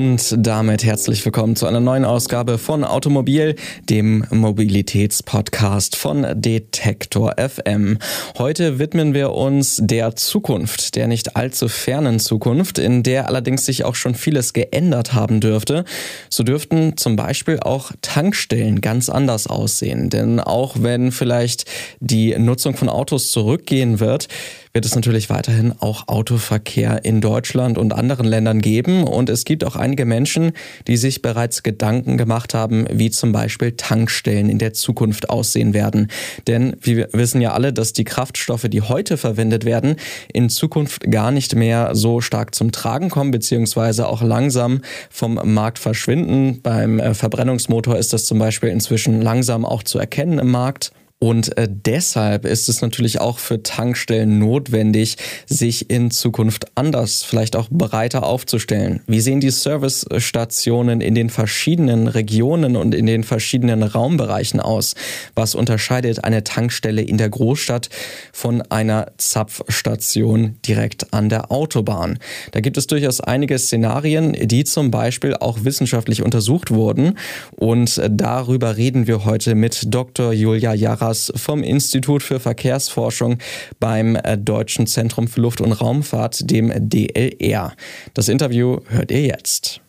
Und damit herzlich willkommen zu einer neuen Ausgabe von Automobil, dem Mobilitätspodcast von Detektor FM. Heute widmen wir uns der Zukunft, der nicht allzu fernen Zukunft, in der allerdings sich auch schon vieles geändert haben dürfte. So dürften zum Beispiel auch Tankstellen ganz anders aussehen. Denn auch wenn vielleicht die Nutzung von Autos zurückgehen wird, wird es natürlich weiterhin auch Autoverkehr in Deutschland und anderen Ländern geben. Und es gibt auch einige Menschen, die sich bereits Gedanken gemacht haben, wie zum Beispiel Tankstellen in der Zukunft aussehen werden. Denn wir wissen ja alle, dass die Kraftstoffe, die heute verwendet werden, in Zukunft gar nicht mehr so stark zum Tragen kommen, beziehungsweise auch langsam vom Markt verschwinden. Beim äh, Verbrennungsmotor ist das zum Beispiel inzwischen langsam auch zu erkennen im Markt. Und äh, deshalb ist es natürlich auch für Tankstellen notwendig, sich in Zukunft anders, vielleicht auch breiter aufzustellen. Wie sehen die Servicestationen in den verschiedenen Regionen und in den verschiedenen Raumbereichen aus? Was unterscheidet eine Tankstelle in der Großstadt von einer Zapfstation direkt an der Autobahn? Da gibt es durchaus einige Szenarien, die zum Beispiel auch wissenschaftlich untersucht wurden. Und darüber reden wir heute mit Dr. Julia Jara Thomas vom Institut für Verkehrsforschung beim äh, Deutschen Zentrum für Luft- und Raumfahrt, dem DLR. Das Interview hört ihr jetzt.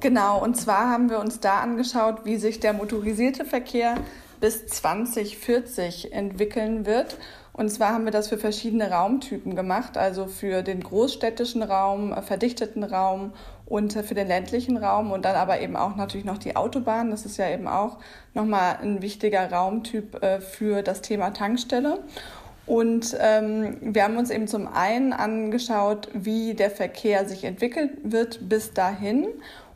Genau, und zwar haben wir uns da angeschaut, wie sich der motorisierte Verkehr bis 2040 entwickeln wird. Und zwar haben wir das für verschiedene Raumtypen gemacht, also für den großstädtischen Raum, äh, verdichteten Raum und für den ländlichen Raum und dann aber eben auch natürlich noch die Autobahn. Das ist ja eben auch nochmal ein wichtiger Raumtyp äh, für das Thema Tankstelle. Und ähm, wir haben uns eben zum einen angeschaut, wie der Verkehr sich entwickelt wird bis dahin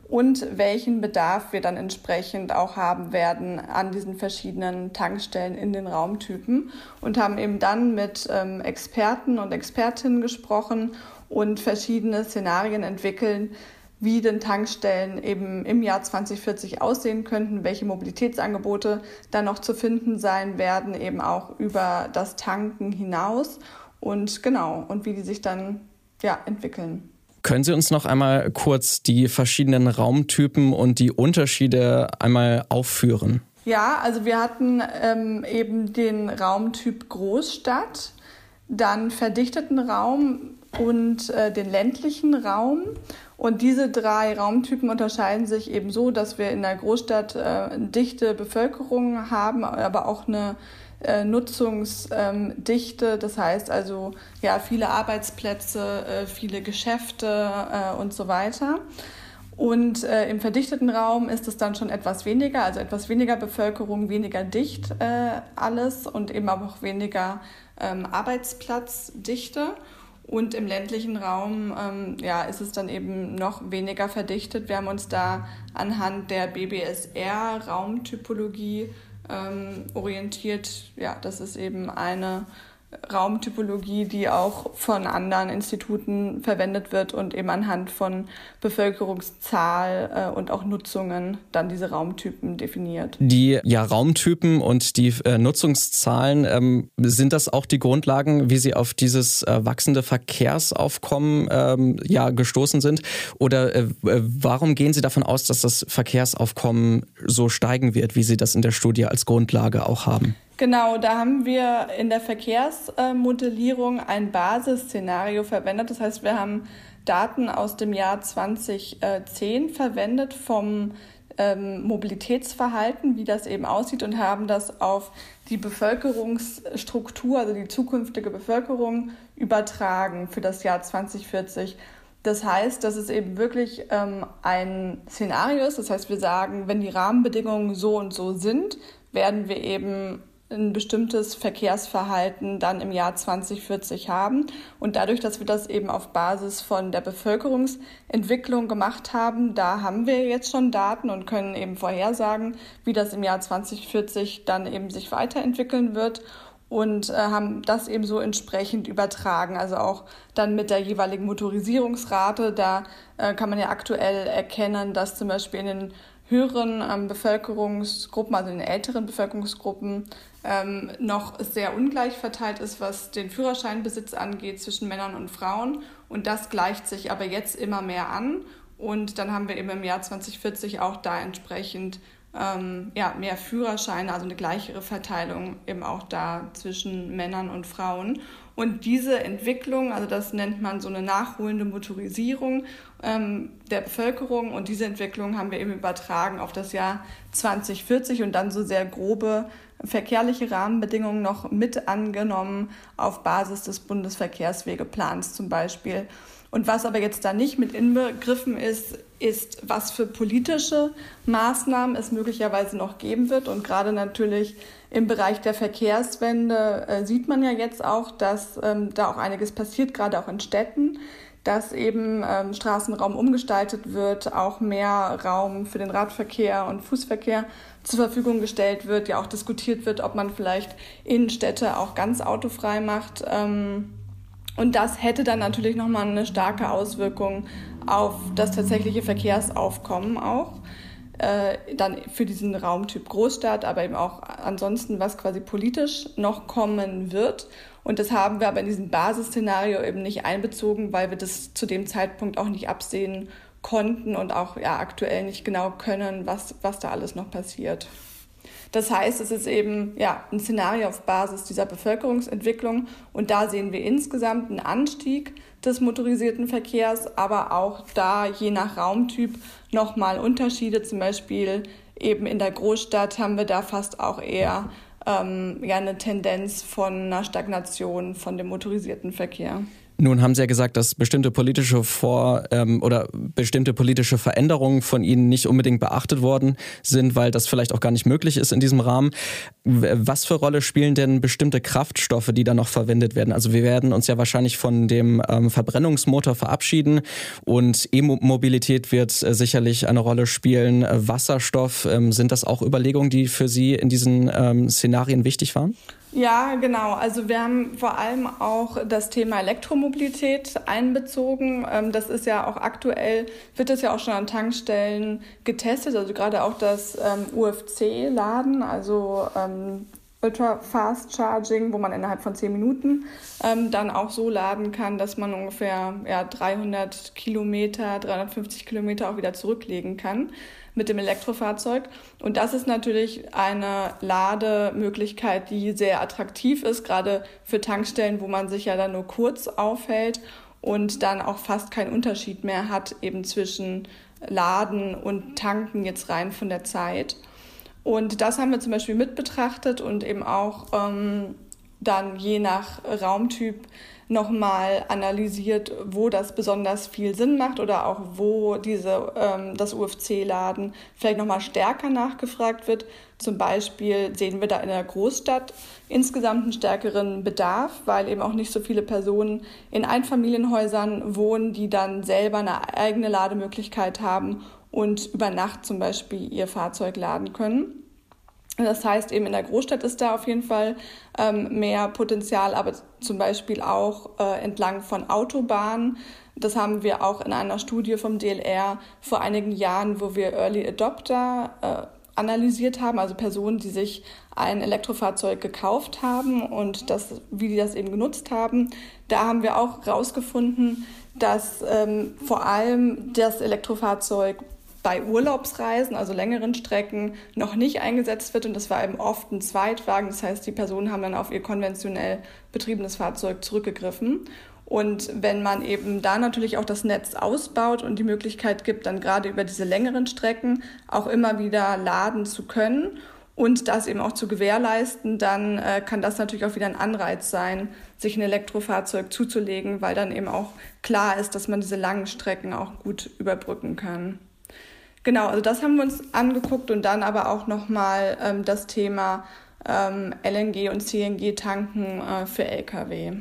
und welchen Bedarf wir dann entsprechend auch haben werden an diesen verschiedenen Tankstellen in den Raumtypen und haben eben dann mit ähm, Experten und Expertinnen gesprochen und verschiedene Szenarien entwickeln, wie denn Tankstellen eben im Jahr 2040 aussehen könnten, welche Mobilitätsangebote dann noch zu finden sein werden, eben auch über das Tanken hinaus und genau, und wie die sich dann ja, entwickeln. Können Sie uns noch einmal kurz die verschiedenen Raumtypen und die Unterschiede einmal aufführen? Ja, also wir hatten ähm, eben den Raumtyp Großstadt, dann verdichteten Raum und äh, den ländlichen Raum. Und diese drei Raumtypen unterscheiden sich eben so, dass wir in der Großstadt äh, dichte Bevölkerung haben, aber auch eine äh, Nutzungsdichte. Das heißt also ja viele Arbeitsplätze, äh, viele Geschäfte äh, und so weiter. Und äh, im verdichteten Raum ist es dann schon etwas weniger, also etwas weniger Bevölkerung, weniger dicht äh, alles und eben auch weniger ähm, Arbeitsplatzdichte. Und im ländlichen Raum ähm, ja, ist es dann eben noch weniger verdichtet. Wir haben uns da anhand der BBSR-Raumtypologie ähm, orientiert. Ja, das ist eben eine Raumtypologie, die auch von anderen Instituten verwendet wird und eben anhand von Bevölkerungszahl äh, und auch Nutzungen dann diese Raumtypen definiert. Die ja, Raumtypen und die äh, Nutzungszahlen, ähm, sind das auch die Grundlagen, wie Sie auf dieses äh, wachsende Verkehrsaufkommen ähm, ja, gestoßen sind? Oder äh, warum gehen Sie davon aus, dass das Verkehrsaufkommen so steigen wird, wie Sie das in der Studie als Grundlage auch haben? Genau, da haben wir in der Verkehrsmodellierung ein Basisszenario verwendet. Das heißt, wir haben Daten aus dem Jahr 2010 verwendet vom ähm, Mobilitätsverhalten, wie das eben aussieht und haben das auf die Bevölkerungsstruktur, also die zukünftige Bevölkerung übertragen für das Jahr 2040. Das heißt, dass es eben wirklich ähm, ein Szenario ist. Das heißt, wir sagen, wenn die Rahmenbedingungen so und so sind, werden wir eben ein bestimmtes Verkehrsverhalten dann im Jahr 2040 haben. Und dadurch, dass wir das eben auf Basis von der Bevölkerungsentwicklung gemacht haben, da haben wir jetzt schon Daten und können eben vorhersagen, wie das im Jahr 2040 dann eben sich weiterentwickeln wird und äh, haben das eben so entsprechend übertragen. Also auch dann mit der jeweiligen Motorisierungsrate. Da äh, kann man ja aktuell erkennen, dass zum Beispiel in den höheren ähm, Bevölkerungsgruppen, also in den älteren Bevölkerungsgruppen, ähm, noch sehr ungleich verteilt ist, was den Führerscheinbesitz angeht zwischen Männern und Frauen. Und das gleicht sich aber jetzt immer mehr an. Und dann haben wir eben im Jahr 2040 auch da entsprechend ähm, ja, mehr Führerscheine, also eine gleichere Verteilung eben auch da zwischen Männern und Frauen. Und diese Entwicklung, also das nennt man so eine nachholende Motorisierung ähm, der Bevölkerung und diese Entwicklung haben wir eben übertragen auf das Jahr 2040 und dann so sehr grobe verkehrliche Rahmenbedingungen noch mit angenommen auf Basis des Bundesverkehrswegeplans zum Beispiel. Und was aber jetzt da nicht mit inbegriffen ist, ist, was für politische Maßnahmen es möglicherweise noch geben wird. Und gerade natürlich im Bereich der Verkehrswende äh, sieht man ja jetzt auch, dass ähm, da auch einiges passiert, gerade auch in Städten, dass eben ähm, Straßenraum umgestaltet wird, auch mehr Raum für den Radverkehr und Fußverkehr zur Verfügung gestellt wird, ja auch diskutiert wird, ob man vielleicht Innenstädte auch ganz autofrei macht. Ähm, und das hätte dann natürlich nochmal eine starke Auswirkung auf das tatsächliche Verkehrsaufkommen auch. Äh, dann für diesen Raumtyp Großstadt, aber eben auch ansonsten, was quasi politisch noch kommen wird. Und das haben wir aber in diesem Basisszenario eben nicht einbezogen, weil wir das zu dem Zeitpunkt auch nicht absehen konnten und auch ja, aktuell nicht genau können, was, was da alles noch passiert. Das heißt, es ist eben ja, ein Szenario auf Basis dieser Bevölkerungsentwicklung und da sehen wir insgesamt einen Anstieg des motorisierten Verkehrs, aber auch da je nach Raumtyp nochmal Unterschiede. Zum Beispiel eben in der Großstadt haben wir da fast auch eher ähm, ja, eine Tendenz von einer Stagnation von dem motorisierten Verkehr. Nun haben Sie ja gesagt, dass bestimmte politische Vor- ähm, oder bestimmte politische Veränderungen von Ihnen nicht unbedingt beachtet worden sind, weil das vielleicht auch gar nicht möglich ist in diesem Rahmen. Was für Rolle spielen denn bestimmte Kraftstoffe, die da noch verwendet werden? Also wir werden uns ja wahrscheinlich von dem ähm, Verbrennungsmotor verabschieden und E-Mobilität wird äh, sicherlich eine Rolle spielen. Wasserstoff, ähm, sind das auch Überlegungen, die für Sie in diesen ähm, Szenarien wichtig waren? Ja, genau. Also wir haben vor allem auch das Thema Elektromobilität einbezogen. Ähm, das ist ja auch aktuell, wird es ja auch schon an Tankstellen getestet. Also gerade auch das ähm, UFC-Laden, also ähm, Ultra Fast Charging, wo man innerhalb von 10 Minuten ähm, dann auch so laden kann, dass man ungefähr ja, 300 Kilometer, 350 Kilometer auch wieder zurücklegen kann mit dem Elektrofahrzeug. Und das ist natürlich eine Lademöglichkeit, die sehr attraktiv ist, gerade für Tankstellen, wo man sich ja dann nur kurz aufhält und dann auch fast keinen Unterschied mehr hat eben zwischen Laden und Tanken jetzt rein von der Zeit. Und das haben wir zum Beispiel mit betrachtet und eben auch ähm, dann je nach Raumtyp nochmal analysiert, wo das besonders viel Sinn macht oder auch wo diese, ähm, das UFC-Laden vielleicht nochmal stärker nachgefragt wird. Zum Beispiel sehen wir da in der Großstadt insgesamt einen stärkeren Bedarf, weil eben auch nicht so viele Personen in Einfamilienhäusern wohnen, die dann selber eine eigene Lademöglichkeit haben und über Nacht zum Beispiel ihr Fahrzeug laden können. Das heißt, eben in der Großstadt ist da auf jeden Fall ähm, mehr Potenzial, aber zum Beispiel auch äh, entlang von Autobahnen. Das haben wir auch in einer Studie vom DLR vor einigen Jahren, wo wir Early Adopter äh, analysiert haben, also Personen, die sich ein Elektrofahrzeug gekauft haben und das, wie die das eben genutzt haben. Da haben wir auch herausgefunden, dass ähm, vor allem das Elektrofahrzeug bei Urlaubsreisen, also längeren Strecken, noch nicht eingesetzt wird. Und das war eben oft ein Zweitwagen. Das heißt, die Personen haben dann auf ihr konventionell betriebenes Fahrzeug zurückgegriffen. Und wenn man eben da natürlich auch das Netz ausbaut und die Möglichkeit gibt, dann gerade über diese längeren Strecken auch immer wieder laden zu können und das eben auch zu gewährleisten, dann äh, kann das natürlich auch wieder ein Anreiz sein, sich ein Elektrofahrzeug zuzulegen, weil dann eben auch klar ist, dass man diese langen Strecken auch gut überbrücken kann. Genau, also das haben wir uns angeguckt und dann aber auch nochmal ähm, das Thema ähm, LNG und CNG-Tanken äh, für Lkw.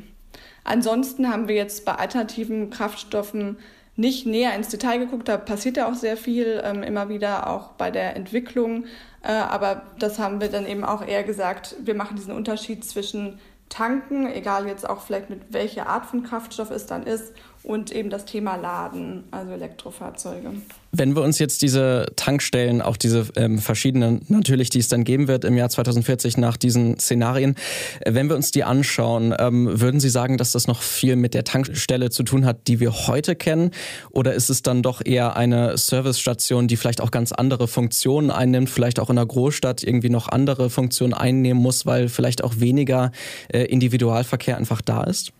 Ansonsten haben wir jetzt bei alternativen Kraftstoffen nicht näher ins Detail geguckt. Da passiert ja auch sehr viel, ähm, immer wieder auch bei der Entwicklung. Äh, aber das haben wir dann eben auch eher gesagt, wir machen diesen Unterschied zwischen tanken, egal jetzt auch vielleicht mit welcher Art von Kraftstoff es dann ist, und eben das Thema Laden, also Elektrofahrzeuge. Wenn wir uns jetzt diese Tankstellen, auch diese ähm, verschiedenen natürlich, die es dann geben wird im Jahr 2040 nach diesen Szenarien, äh, wenn wir uns die anschauen, ähm, würden Sie sagen, dass das noch viel mit der Tankstelle zu tun hat, die wir heute kennen? Oder ist es dann doch eher eine Servicestation, die vielleicht auch ganz andere Funktionen einnimmt, vielleicht auch in einer Großstadt irgendwie noch andere Funktionen einnehmen muss, weil vielleicht auch weniger äh, Individualverkehr einfach da ist?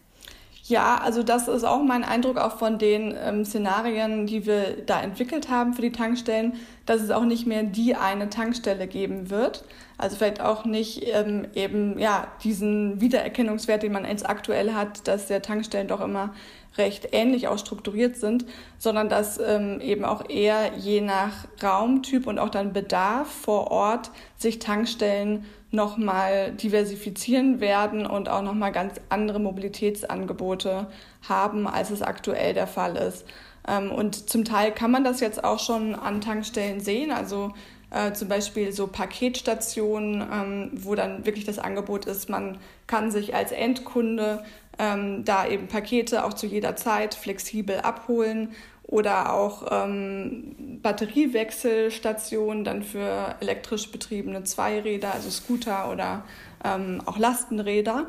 Ja, also das ist auch mein Eindruck auch von den ähm, Szenarien, die wir da entwickelt haben für die Tankstellen, dass es auch nicht mehr die eine Tankstelle geben wird. Also vielleicht auch nicht ähm, eben ja diesen Wiedererkennungswert, den man jetzt aktuell hat, dass der Tankstellen doch immer recht ähnlich auch strukturiert sind, sondern dass ähm, eben auch eher je nach Raumtyp und auch dann Bedarf vor Ort sich Tankstellen nochmal diversifizieren werden und auch nochmal ganz andere Mobilitätsangebote haben, als es aktuell der Fall ist. Ähm, und zum Teil kann man das jetzt auch schon an Tankstellen sehen, also äh, zum Beispiel so Paketstationen, ähm, wo dann wirklich das Angebot ist, man kann sich als Endkunde ähm, da eben Pakete auch zu jeder Zeit flexibel abholen oder auch ähm, Batteriewechselstationen dann für elektrisch betriebene Zweiräder, also Scooter oder ähm, auch Lastenräder.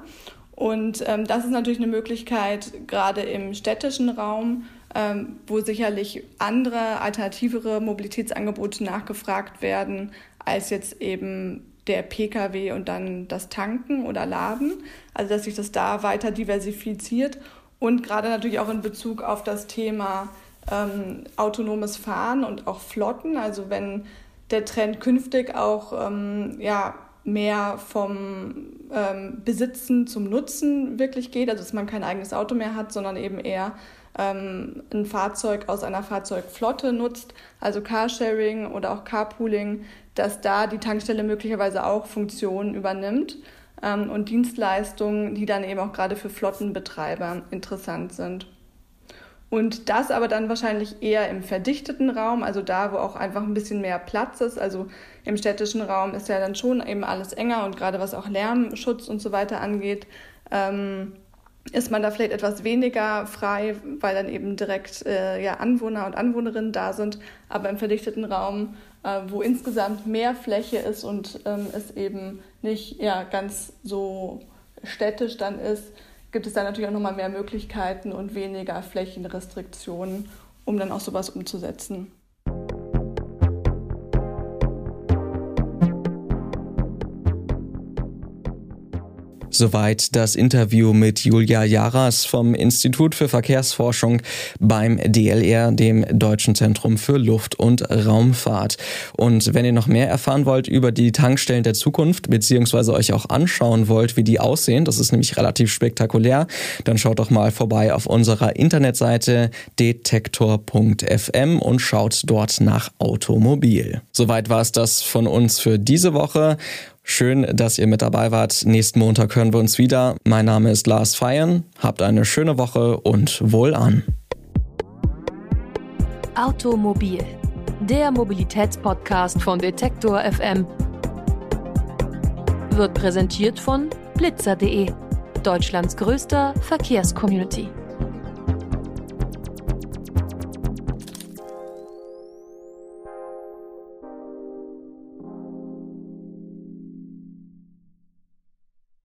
Und ähm, das ist natürlich eine Möglichkeit, gerade im städtischen Raum, wo sicherlich andere, alternativere Mobilitätsangebote nachgefragt werden, als jetzt eben der Pkw und dann das Tanken oder Laden. Also dass sich das da weiter diversifiziert und gerade natürlich auch in Bezug auf das Thema ähm, autonomes Fahren und auch Flotten. Also wenn der Trend künftig auch ähm, ja, mehr vom ähm, Besitzen zum Nutzen wirklich geht, also dass man kein eigenes Auto mehr hat, sondern eben eher ähm, ein Fahrzeug aus einer Fahrzeugflotte nutzt, also Carsharing oder auch Carpooling, dass da die Tankstelle möglicherweise auch Funktionen übernimmt ähm, und Dienstleistungen, die dann eben auch gerade für Flottenbetreiber interessant sind. Und das aber dann wahrscheinlich eher im verdichteten Raum, also da, wo auch einfach ein bisschen mehr Platz ist. Also im städtischen Raum ist ja dann schon eben alles enger und gerade was auch Lärmschutz und so weiter angeht, ähm, ist man da vielleicht etwas weniger frei, weil dann eben direkt äh, ja, Anwohner und Anwohnerinnen da sind. Aber im verdichteten Raum, äh, wo insgesamt mehr Fläche ist und ähm, es eben nicht ja, ganz so städtisch dann ist, gibt es da natürlich auch nochmal mehr Möglichkeiten und weniger Flächenrestriktionen, um dann auch sowas umzusetzen. Soweit das Interview mit Julia Jaras vom Institut für Verkehrsforschung beim DLR, dem Deutschen Zentrum für Luft- und Raumfahrt. Und wenn ihr noch mehr erfahren wollt über die Tankstellen der Zukunft, beziehungsweise euch auch anschauen wollt, wie die aussehen, das ist nämlich relativ spektakulär, dann schaut doch mal vorbei auf unserer Internetseite detektor.fm und schaut dort nach Automobil. Soweit war es das von uns für diese Woche. Schön, dass ihr mit dabei wart. Nächsten Montag hören wir uns wieder. Mein Name ist Lars Feiern. Habt eine schöne Woche und wohl an. Automobil, der Mobilitätspodcast von Detektor FM, wird präsentiert von blitzer.de, Deutschlands größter Verkehrscommunity.